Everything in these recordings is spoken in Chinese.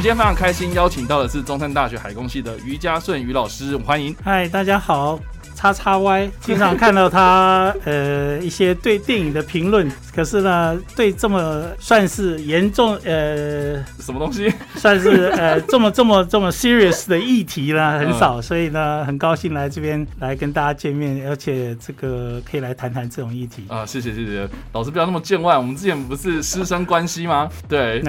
们今天非常开心，邀请到的是中山大学海工系的于家顺于老师，欢迎。嗨，大家好。叉叉 Y 经常看到他 呃一些对电影的评论，可是呢，对这么算是严重呃什么东西，算是呃 这么这么这么 serious 的议题呢很少，所以呢很高兴来这边来跟大家见面，而且这个可以来谈谈这种议题啊，谢谢谢谢老师不要那么见外，我们之前不是师生关系吗？对。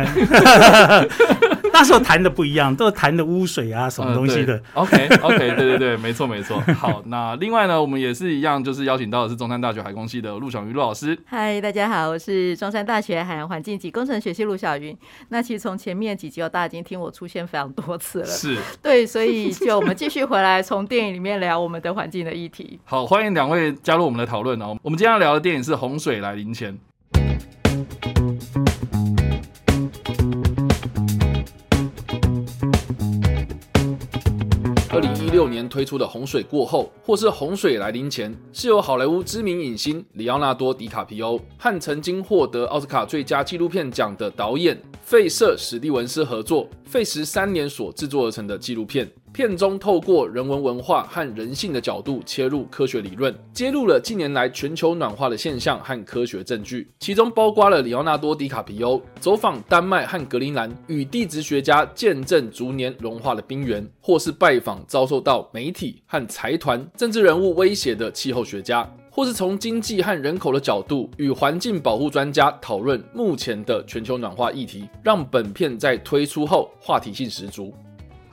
那时候谈的不一样，都是谈的污水啊，什么东西的。OK OK，对对对，没错没错。好，那另外呢，我们也是一样，就是邀请到的是中山大学海工系的陆小云陆老师。嗨，大家好，我是中山大学海洋环境及工程学系陆小云。那其实从前面几集，大家已经听我出现非常多次了。是，对，所以就我们继续回来，从电影里面聊我们的环境的议题。好，欢迎两位加入我们的讨论哦。我们今天要聊的电影是《洪水来临前》。二零一六年推出的《洪水过后》或是《洪水来临前》，是由好莱坞知名影星里奥纳多·迪卡皮欧和曾经获得奥斯卡最佳纪录片奖的导演费舍·史蒂文斯合作，费时三年所制作而成的纪录片。片中透过人文文化和人性的角度切入科学理论，揭露了近年来全球暖化的现象和科学证据，其中包括了里奥纳多·迪卡皮欧走访丹麦和格陵兰，与地质学家见证逐年融化的冰原，或是拜访遭受到媒体和财团、政治人物威胁的气候学家，或是从经济和人口的角度与环境保护专家讨论目前的全球暖化议题，让本片在推出后话题性十足。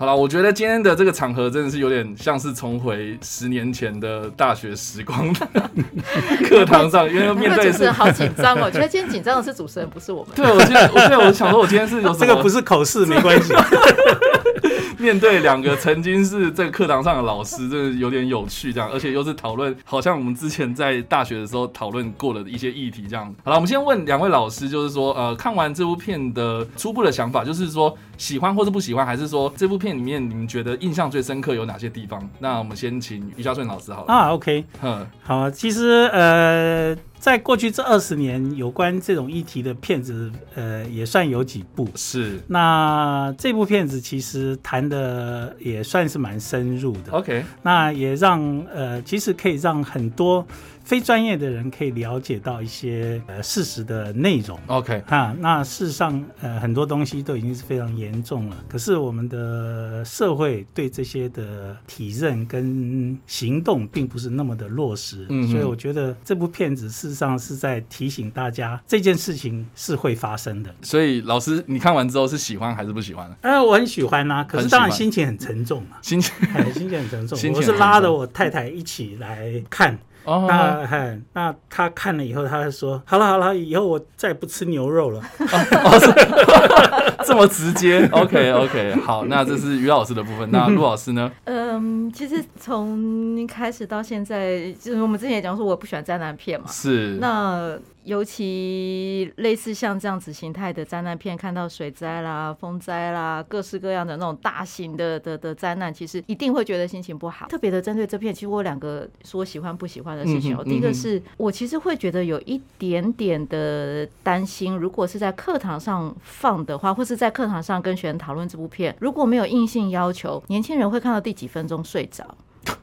好了，我觉得今天的这个场合真的是有点像是重回十年前的大学时光 课堂上，因为面对是好紧张哦。觉得今天紧张的是主持人，不是我们。对，我今天，我对我想说，我今天是有这个不是口试，没关系。面对两个曾经是这个课堂上的老师，真的有点有趣，这样，而且又是讨论，好像我们之前在大学的时候讨论过的一些议题，这样。好了，我们先问两位老师，就是说，呃，看完这部片的初步的想法，就是说喜欢或是不喜欢，还是说这部片里面你们觉得印象最深刻有哪些地方？那我们先请于嘉顺老师好了。啊，OK，嗯，好，其实呃。在过去这二十年，有关这种议题的片子，呃，也算有几部。是。那这部片子其实谈的也算是蛮深入的。OK。那也让呃，其实可以让很多。非专业的人可以了解到一些呃事实的内容。OK，哈，那事实上呃很多东西都已经是非常严重了。可是我们的社会对这些的体认跟行动并不是那么的落实。嗯，所以我觉得这部片子事实上是在提醒大家这件事情是会发生的。所以老师，你看完之后是喜欢还是不喜欢？呃，我很喜欢呐，可是当然心情很沉重啊，心情 心情很沉重。我是拉着我太太一起来看。那嗨，那他看了以后，他就说：“好了好了，以后我再也不吃牛肉了。” 这么直接？OK OK，好，那这是于老师的部分。那陆老师呢？嗯，其实从开始到现在，就是我们之前也讲说，我不喜欢灾难片嘛。是。那。尤其类似像这样子形态的灾难片，看到水灾啦、风灾啦，各式各样的那种大型的的的灾难，其实一定会觉得心情不好。特别的针对这片，其实我有两个说喜欢不喜欢的事情哦。第一个是我其实会觉得有一点点的担心，如果是在课堂上放的话，或是在课堂上跟学生讨论这部片，如果没有硬性要求，年轻人会看到第几分钟睡着。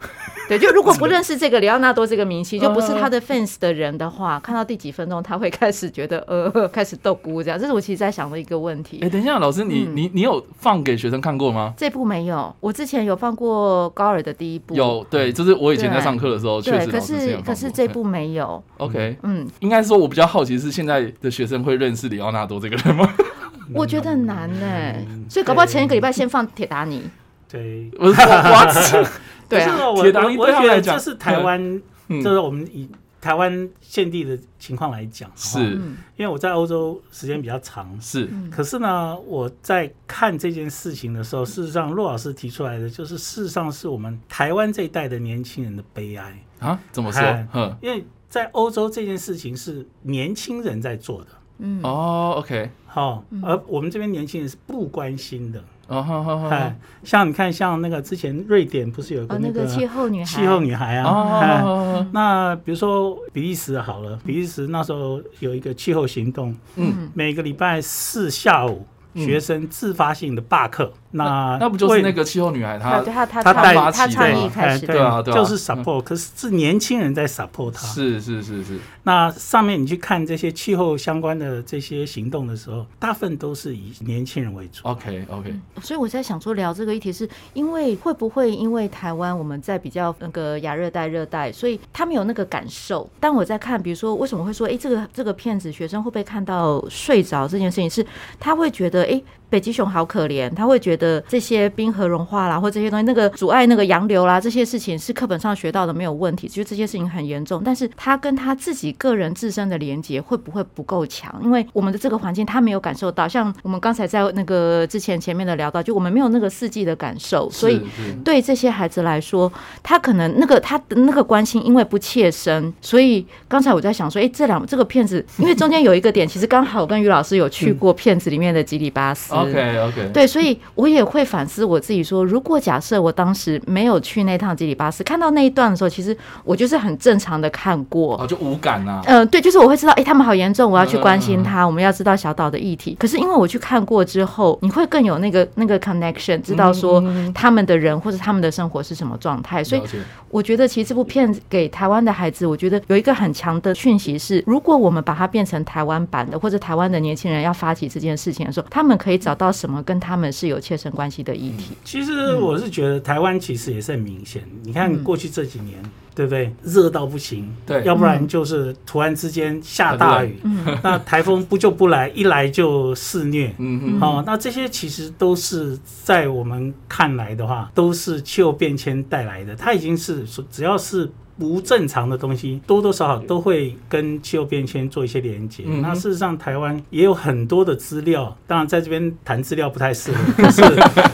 对，就如果不认识这个里奥纳多这个明星，就不是他的 fans 的人的话，看到第几分钟他会开始觉得呃，开始逗咕这样，这是我其实在想的一个问题。哎，等一下，老师，你你你有放给学生看过吗？这部没有，我之前有放过高尔的第一部。有，对，就是我以前在上课的时候，确实可是可是这部没有。OK，嗯，应该说，我比较好奇是现在的学生会认识里奥纳多这个人吗？我觉得难呢，所以搞不好前一个礼拜先放铁达尼。对，我我对啊，我我觉得这是台湾，就是我们以。台湾现地的情况来讲，是。因为我在欧洲时间比较长，是，可是呢，我在看这件事情的时候，事实上骆老师提出来的就是，事实上是我们台湾这一代的年轻人的悲哀。啊？怎么说？嗯，因为在欧洲这件事情是年轻人在做的，嗯，哦，OK，好，而我们这边年轻人是不关心的。哦，好好好，像你看，像那个之前瑞典不是有个那个气候女孩，气候女孩啊，那比如说比利时好了，比利时那时候有一个气候行动，嗯，每个礼拜四下午。学生自发性的罢课，那那不就是那个气候女孩她她她她她倡议开始对啊对啊，就是 support，可是是年轻人在 support 她，是是是是。那上面你去看这些气候相关的这些行动的时候，大部分都是以年轻人为主。OK OK。所以我在想说聊这个议题，是因为会不会因为台湾我们在比较那个亚热带热带，所以他们有那个感受。但我在看，比如说为什么会说，哎，这个这个骗子学生会不会看到睡着这件事情，是他会觉得。哎。北极熊好可怜，他会觉得这些冰河融化啦，或这些东西，那个阻碍那个洋流啦，这些事情是课本上学到的没有问题，其实这些事情很严重。但是他跟他自己个人自身的连接会不会不够强？因为我们的这个环境他没有感受到，像我们刚才在那个之前前面的聊到，就我们没有那个四季的感受，所以对这些孩子来说，他可能那个他的那个关心因为不切身，所以刚才我在想说，哎，这两这个片子，因为中间有一个点，其实刚好我跟于老师有去过片子里面的吉里巴斯。OK OK，对，所以我也会反思我自己，说如果假设我当时没有去那趟吉里巴斯，看到那一段的时候，其实我就是很正常的看过，哦，就无感啊。嗯，对，就是我会知道，哎，他们好严重，我要去关心他，我们要知道小岛的议题。可是因为我去看过之后，你会更有那个那个 connection，知道说他们的人或者他们的生活是什么状态。所以我觉得其实这部片给台湾的孩子，我觉得有一个很强的讯息是，如果我们把它变成台湾版的，或者台湾的年轻人要发起这件事情的时候，他们可以找到什么跟他们是有切身关系的议题？其实我是觉得台湾其实也是很明显。你看过去这几年，对不对？热到不行，对，要不然就是突然之间下大雨，那台风不就不来，一来就肆虐。嗯嗯，好，那这些其实都是在我们看来的话，都是气候变迁带来的。它已经是说，只要是。不正常的东西多多少少都会跟气候变迁做一些连接。那事实上，台湾也有很多的资料，当然在这边谈资料不太适合，可是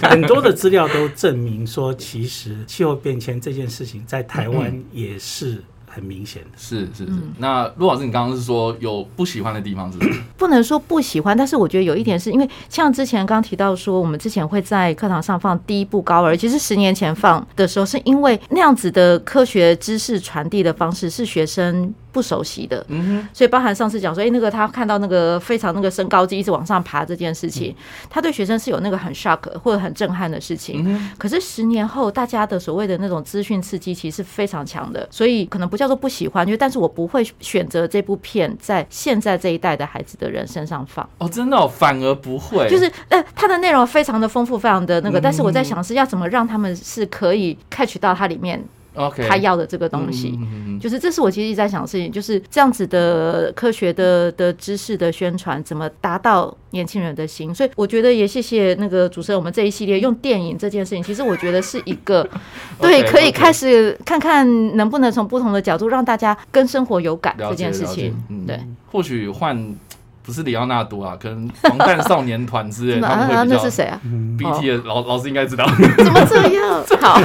很多的资料都证明说，其实气候变迁这件事情在台湾也是。很明显的是是是，那陆老师，你刚刚是说有不喜欢的地方是？不能说不喜欢，但是我觉得有一点是因为像之前刚提到说，我们之前会在课堂上放第一部高儿，其实十年前放的时候，是因为那样子的科学知识传递的方式是学生。不熟悉的，嗯所以包含上次讲说，哎，那个他看到那个非常那个升高机一直往上爬这件事情，他对学生是有那个很 shock 或者很震撼的事情。可是十年后，大家的所谓的那种资讯刺激其实是非常强的，所以可能不叫做不喜欢，就但是我不会选择这部片在现在这一代的孩子的人身上放。哦，真的，反而不会，就是呃，它的内容非常的丰富，非常的那个，但是我在想是要怎么让他们是可以 catch 到它里面。OK，他要的这个东西，就是这是我其实一直在想的事情，就是这样子的科学的的知识的宣传，怎么达到年轻人的心？所以我觉得也谢谢那个主持人，我们这一系列用电影这件事情，其实我觉得是一个 对，可以开始看看能不能从不同的角度让大家跟生活有感这件事情。对，或许换。不是里奥纳多啊，可能防弹少年团之类，他们会比较。那是谁啊？BT 的老老师应该知道。怎么这样？好，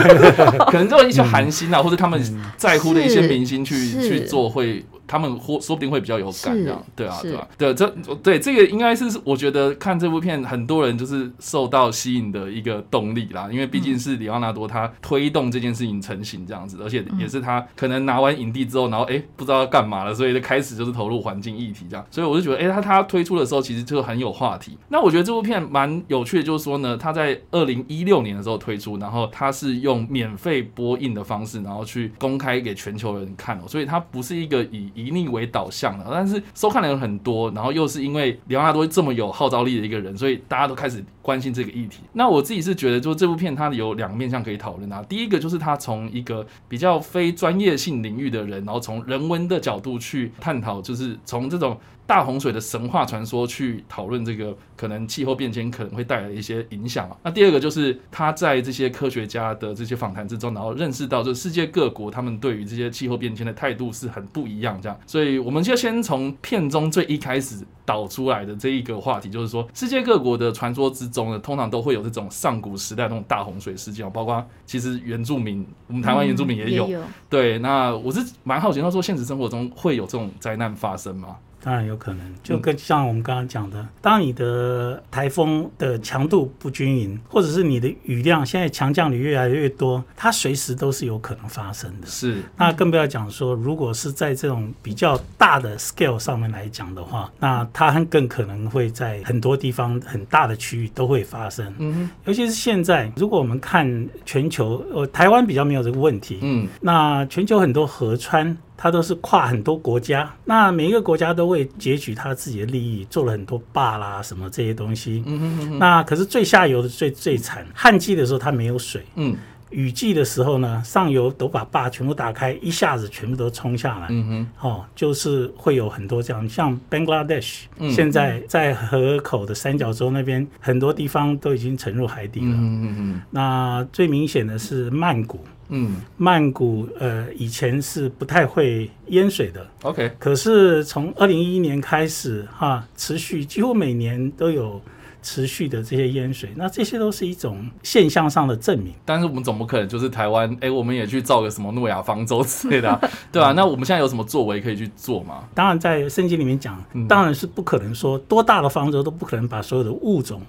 可能就一些韩星啊，或者他们在乎的一些明星去去做会。他们或说不定会比较有感，这样对啊，对啊，对这对这个应该是我觉得看这部片很多人就是受到吸引的一个动力啦，因为毕竟是里奥纳多他推动这件事情成型这样子，而且也是他可能拿完影帝之后，然后哎不知道要干嘛了，所以就开始就是投入环境议题这样，所以我就觉得哎他他推出的时候其实就很有话题。那我觉得这部片蛮有趣的，就是说呢，他在二零一六年的时候推出，然后他是用免费播映的方式，然后去公开给全球人看哦，所以它不是一个以以逆为导向的，但是收看的人很多，然后又是因为里奥纳多这么有号召力的一个人，所以大家都开始关心这个议题。那我自己是觉得，就这部片它有两个面向可以讨论啊。第一个就是他从一个比较非专业性领域的人，然后从人文的角度去探讨，就是从这种大洪水的神话传说去讨论这个可能气候变迁可能会带来的一些影响啊。那第二个就是他在这些科学家的这些访谈之中，然后认识到，就世界各国他们对于这些气候变迁的态度是很不一样这样。所以我们就先从片中最一开始导出来的这一个话题，就是说世界各国的传说之中呢，通常都会有这种上古时代那种大洪水事件，包括其实原住民，我们台湾原住民也有。对，那我是蛮好奇，他说现实生活中会有这种灾难发生吗？当然有可能，就跟像我们刚刚讲的，当你的台风的强度不均匀，或者是你的雨量现在强降雨越来越多，它随时都是有可能发生的。是，那更不要讲说，如果是在这种比较大的 scale 上面来讲的话，那它更可能会在很多地方很大的区域都会发生。嗯，尤其是现在，如果我们看全球，呃，台湾比较没有这个问题。嗯，那全球很多河川。它都是跨很多国家，那每一个国家都会截取它自己的利益，做了很多坝啦什么这些东西。嗯哼哼。那可是最下游的最最惨，旱季的时候它没有水。嗯。雨季的时候呢，上游都把坝全部打开，一下子全部都冲下来。嗯哼。哦，就是会有很多这样，像 Bangladesh，现在在河口的三角洲那边，很多地方都已经沉入海底了。嗯嗯嗯。那最明显的是曼谷。嗯，曼谷呃以前是不太会淹水的，OK，可是从二零一一年开始哈，持续几乎每年都有持续的这些淹水，那这些都是一种现象上的证明。但是我们总不可能就是台湾，哎，我们也去造个什么诺亚方舟之类的，对吧？那我们现在有什么作为可以去做吗？当然，在圣经里面讲，当然是不可能说多大的方舟都不可能把所有的物种。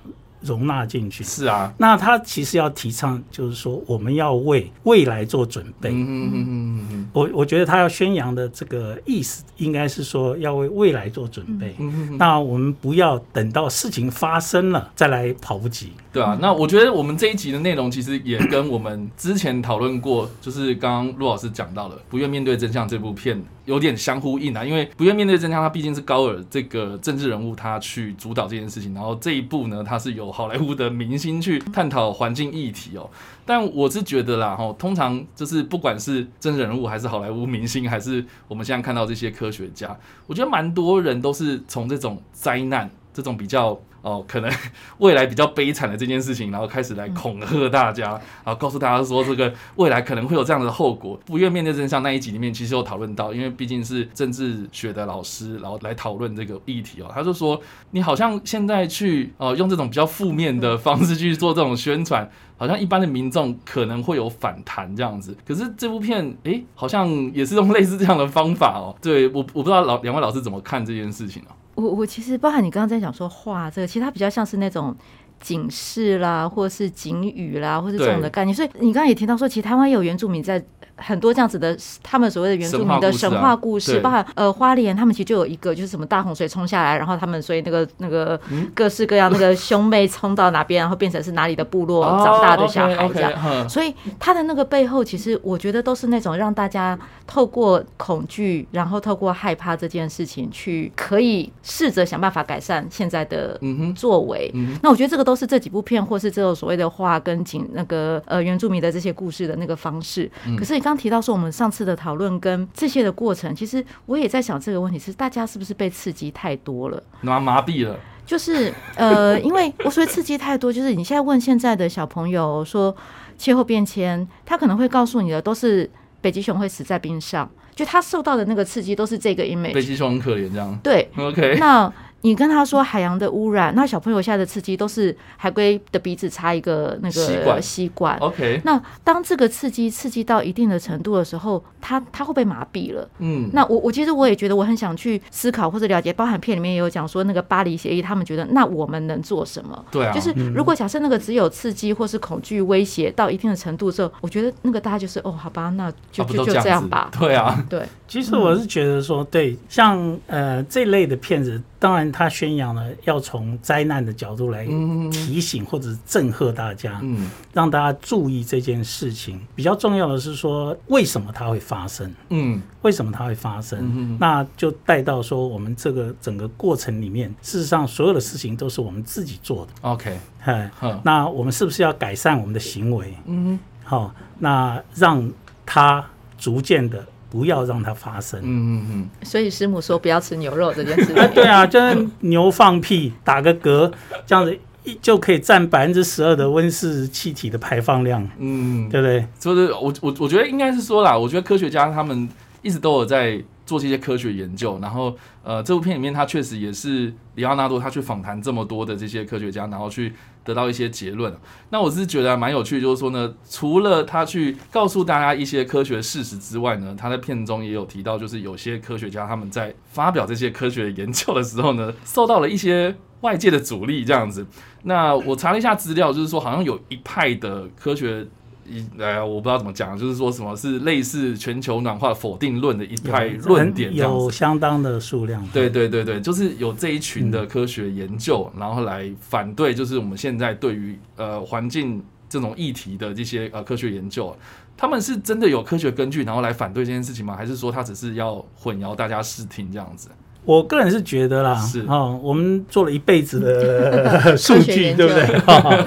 容纳进去是啊，那他其实要提倡，就是说我们要为未来做准备。嗯嗯嗯嗯我我觉得他要宣扬的这个意思，应该是说要为未来做准备。嗯嗯那我们不要等到事情发生了再来跑不及。对啊，那我觉得我们这一集的内容其实也跟我们之前讨论过，就是刚刚陆老师讲到了《不愿面对真相》这部片。有点相呼应啊，因为不愿面对真相，他毕竟是高尔这个政治人物，他去主导这件事情。然后这一部呢，他是由好莱坞的明星去探讨环境议题哦。但我是觉得啦，哈，通常就是不管是政治人物，还是好莱坞明星，还是我们现在看到这些科学家，我觉得蛮多人都是从这种灾难，这种比较。哦，可能 未来比较悲惨的这件事情，然后开始来恐吓大家，然后告诉大家说这个未来可能会有这样的后果，不愿面对真相。那一集里面其实有讨论到，因为毕竟是政治学的老师，然后来讨论这个议题哦。他就说，你好像现在去哦用这种比较负面的方式去做这种宣传，好像一般的民众可能会有反弹这样子。可是这部片，哎，好像也是用类似这样的方法哦。对我，我不知道老两位老师怎么看这件事情啊？我我其实包含你刚刚在讲说画这个，其实它比较像是那种警示啦，或是警语啦，或是这种的概念。所以你刚刚也提到说，其实台湾也有原住民在。很多这样子的，他们所谓的原住民的神话故事，包含呃花莲，他们其实就有一个，就是什么大洪水冲下来，然后他们所以那个那个各式各样那个兄妹冲到哪边，然后变成是哪里的部落长大的小孩这样。所以他的那个背后，其实我觉得都是那种让大家透过恐惧，然后透过害怕这件事情，去可以试着想办法改善现在的作为。那我觉得这个都是这几部片，或是这种所谓的画跟景那个呃原住民的这些故事的那个方式。可是。刚提到说，我们上次的讨论跟这些的过程，其实我也在想这个问题：是大家是不是被刺激太多了，麻麻痹了？就是呃，因为我说刺激太多，就是你现在问现在的小朋友说气候变迁，他可能会告诉你的都是北极熊会死在冰上，就他受到的那个刺激都是这个 image。北极熊很可怜，这样对？OK，那。你跟他说海洋的污染，那小朋友现在的刺激都是海龟的鼻子插一个那个吸管。OK，那当这个刺激刺激到一定的程度的时候，他他会被麻痹了。嗯，那我我其实我也觉得我很想去思考或者了解，包含片里面也有讲说那个巴黎协议，他们觉得那我们能做什么？对啊，就是如果假设那个只有刺激或是恐惧威胁到一定的程度之后，我觉得那个大家就是哦，好吧，那就就就这样吧。对啊，对。其实我是觉得说，对，像呃这类的片子。当然，他宣扬了要从灾难的角度来提醒或者震慑大家，嗯，让大家注意这件事情。比较重要的是说，为什么它会发生？嗯，为什么它会发生？那就带到说，我们这个整个过程里面，事实上所有的事情都是我们自己做的。OK，哎，那我们是不是要改善我们的行为？嗯，好，那让它逐渐的。不要让它发生。嗯嗯嗯，所以师母说不要吃牛肉这件事啊，情。对啊，就是牛放屁打个嗝，这样子一就可以占百分之十二的温室气体的排放量，嗯，对不对？就是我我我觉得应该是说啦，我觉得科学家他们一直都有在做这些科学研究，然后呃，这部片里面他确实也是里奥纳多他去访谈这么多的这些科学家，然后去得到一些结论。那我是觉得蛮有趣，就是说呢，除了他去告诉大家一些科学事实之外呢，他在片中也有提到，就是有些科学家他们在发表这些科学研究的时候呢，受到了一些外界的阻力，这样子。那我查了一下资料，就是说好像有一派的科学。一呃，我不知道怎么讲，就是说什么是类似全球暖化否定论的一派论点有相当的数量。对对对对，就是有这一群的科学研究，然后来反对，就是我们现在对于呃环境这种议题的这些呃科学研究，他们是真的有科学根据，然后来反对这件事情吗？还是说他只是要混淆大家视听这样子？我个人是觉得啦，是哦，我们做了一辈子的 数据，对不对？哦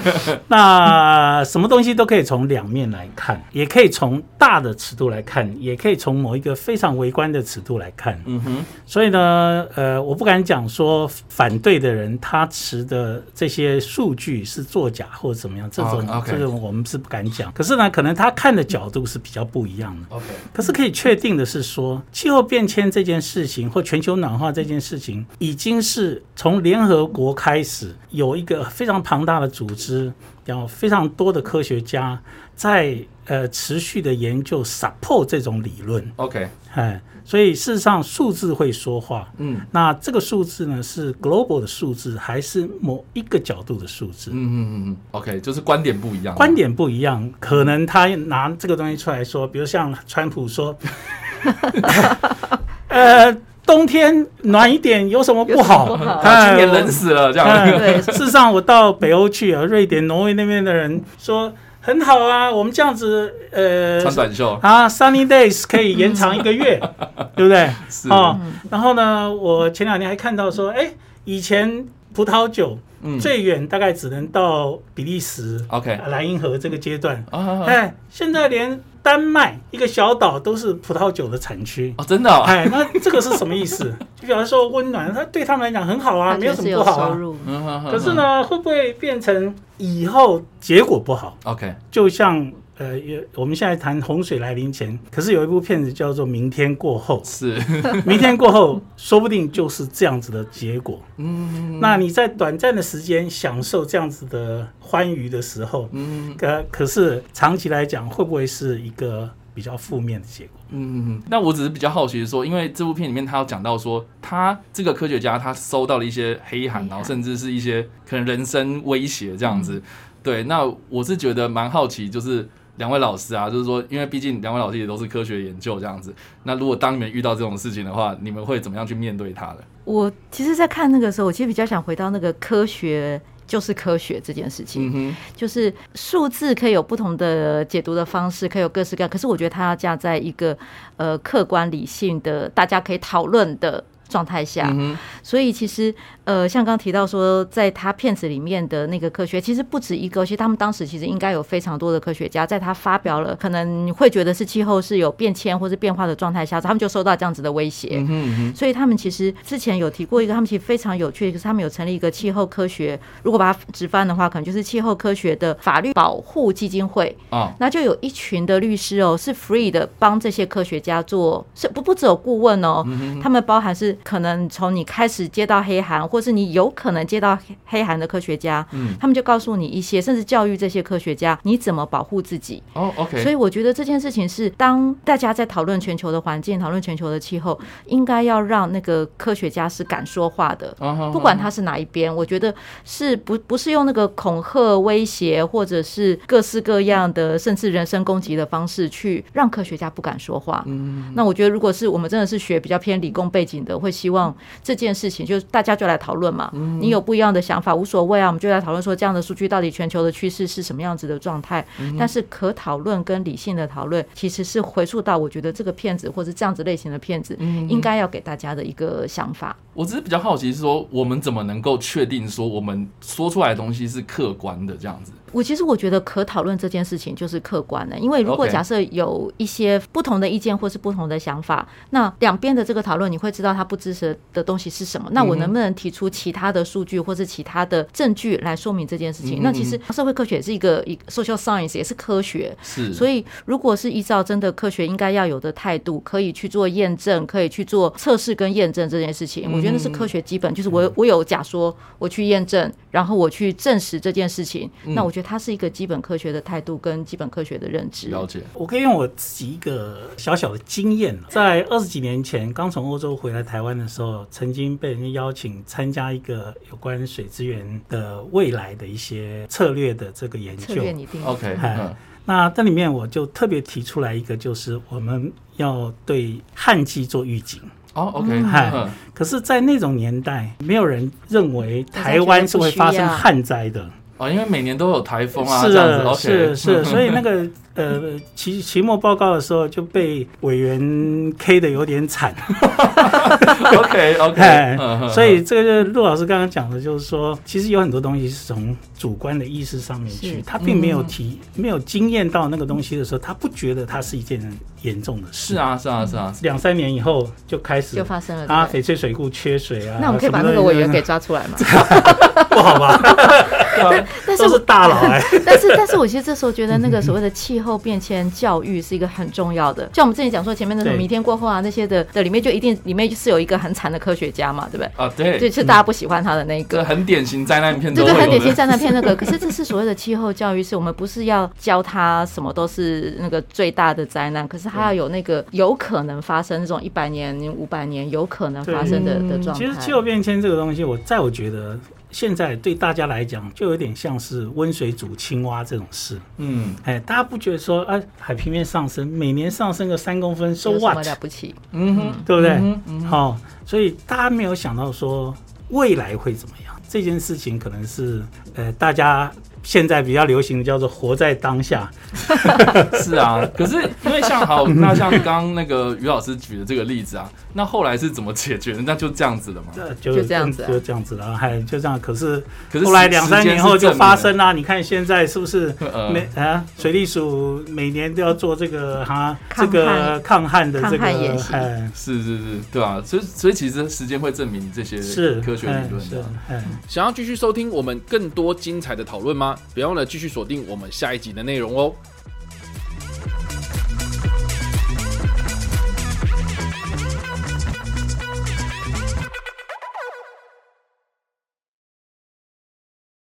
那什么东西都可以从两面来看，也可以从大的尺度来看，也可以从某一个非常微观的尺度来看。嗯哼，所以呢，呃，我不敢讲说反对的人他持的这些数据是作假或者怎么样，这种、这种我们是不敢讲。可是呢，可能他看的角度是比较不一样的。OK，可是可以确定的是说，气候变迁这件事情或全球暖化这件事情，已经是从联合国开始有一个非常庞大的组织，然后非常多的科学家在呃持续的研究 support 这种理论，OK，哎，所以事实上数字会说话。嗯。那这个数字呢，是 global 的数字，还是某一个角度的数字？嗯嗯嗯嗯，OK，就是观点不一样，观点不一样，可能他拿这个东西出来说，比如像川普说，呃，冬天暖一点有什么不好？今年冷死了这样。哎对。事实上，我到北欧去啊，瑞典、挪威那边的人说很好啊，我们这样子，呃，穿短袖。啊，sunny days 可以延长一个月，对不对？是。哦，然后呢，我前两天还看到说，哎，以前葡萄酒嗯。最远大概只能到比利时、OK 莱茵河这个阶段，啊。哎，现在连丹麦一个小岛都是葡萄酒的产区。哦，真的哦，哎，那这个是什么意思？就比方说温暖，它对他们来讲很好啊，没有什么不好啊。收入，嗯哼哼可是呢，会不会变成以后结果不好？，OK，就像呃，也我们现在谈洪水来临前，可是有一部片子叫做《明天过后》，是，明天过后说不定就是这样子的结果。嗯那你在短暂的时间享受这样子的欢愉的时候，嗯可可是长期来讲，会不会是一个比较负面的结果？嗯，那我只是比较好奇说，因为这部片里面他有讲到说，他这个科学家他收到了一些黑函，然后甚至是一些可能人身威胁这样子。对，那我是觉得蛮好奇，就是两位老师啊，就是说，因为毕竟两位老师也都是科学研究这样子，那如果当你们遇到这种事情的话，你们会怎么样去面对它呢？我其实，在看那个时候，我其实比较想回到那个科学就是科学这件事情，嗯，就是数字可以有不同的解读的方式，可以有各式各样，可是我觉得它要架在一个呃客观理性的，大家可以讨论的。状态下，嗯，所以其实呃，像刚刚提到说，在他片子里面的那个科学，其实不止一个，其实他们当时其实应该有非常多的科学家，在他发表了可能你会觉得是气候是有变迁或是变化的状态下，他们就受到这样子的威胁。嗯哼，嗯哼，所以他们其实之前有提过一个，他们其实非常有趣的，就是他们有成立一个气候科学，如果把它直翻的话，可能就是气候科学的法律保护基金会。啊，那就有一群的律师哦，是 free 的帮这些科学家做，是不不只有顾问哦，他们包含是可能从你开始接到黑函，或是你有可能接到黑黑函的科学家，嗯他们就告诉你一些，甚至教育这些科学家你怎么保护自己。哦，OK，所以我觉得这件事情是，当大家在讨论全球的环境、讨论全球的气候，应该要让那个科学家是敢说话的。啊不管他是哪一边，我觉得是不不是用那个恐吓、威胁，或者是各式各样的，甚至人身攻击的方式去让科学家不敢说话。嗯那我觉得，如果是我们真的是学比较偏理工背景的，会希望这件事情就是大家就来讨讨论嘛。你有不一样的想法无所谓啊，我们就来讨论说这样的数据到底全球的趋势是什么样子的状态。但是可讨论跟理性的讨论，其实是回溯到我觉得这个骗子或者这样子类型的骗子，应该要给大家的一个想法。我只是比较好奇，是说我们怎么能够确定说我们说出来的东西是客观的这样子？我其实我觉得可讨论这件事情就是客观的，因为如果假设有一些不同的意见或是不同的想法，那两边的这个讨论你会知道他不支持的东西是什么。那我能不能提出其他的数据或是其他的证据来说明这件事情？那其实社会科学也是一个一 social science 也是科学，是。所以如果是依照真的科学应该要有的态度，可以去做验证，可以去做测试跟验证这件事情，我觉得那是科学基本，就是我我有假说，我去验证，然后我去证实这件事情，那我觉得它是一个基本科学的态度跟基本科学的认知。了解，我可以用我自己一个小小的经验，在二十几年前刚从欧洲回来台湾的时候，曾经被人家邀请参加一个有关水资源的未来的一些策略的这个研究。策略拟定。OK，那这里面我就特别提出来一个，就是我们要对旱季做预警。哦，OK，嗨，可是，在那种年代，没有人认为台湾是会发生旱灾的。哦，因为每年都有台风啊，是的，是是，所以那个呃期期末报告的时候就被委员 K 的有点惨。OK OK，所以这个陆老师刚刚讲的，就是说，其实有很多东西是从主观的意识上面去，他并没有提，没有经验到那个东西的时候，他不觉得它是一件严重的事。是啊，是啊，是啊，两三年以后就开始就发生了啊，翡翠水库缺水啊。那我们可以把那个委员给抓出来吗？不好吧？但是是大佬哎，但是 但是我其实这时候觉得那个所谓的气候变迁教育是一个很重要的，像我们之前讲说前面的什么明天过后啊那些的的里面就一定里面是有一个很惨的科学家嘛，对不对？啊，对，就是大家不喜欢他的那个，很典型灾难片，对对，很典型灾难片那个。可是这是所谓的气候教育，是我们不是要教他什么都是那个最大的灾难，可是他要有那个有可能发生这种一百年、五百年有可能发生的的状态。其实气候变迁这个东西，我在我觉得。现在对大家来讲，就有点像是温水煮青蛙这种事。嗯，哎，大家不觉得说，啊，海平面上升，每年上升个三公分，so what？了不起？嗯哼，对不对？好，所以大家没有想到说未来会怎么样。这件事情可能是，呃，大家。现在比较流行的叫做活在当下，是啊。可是因为像好，那像刚刚那个于老师举的这个例子啊，那后来是怎么解决的？那就这样子的嘛，就这样子，就这样子了，还就这样。可是可是后来两三年后就发生啦。你看现在是不是每啊水利署每年都要做这个哈这个抗旱的这个哎，是是是，对啊？所以所以其实时间会证明这些是科学理论的。想要继续收听我们更多精彩的讨论别忘了继续锁定我们下一集的内容哦。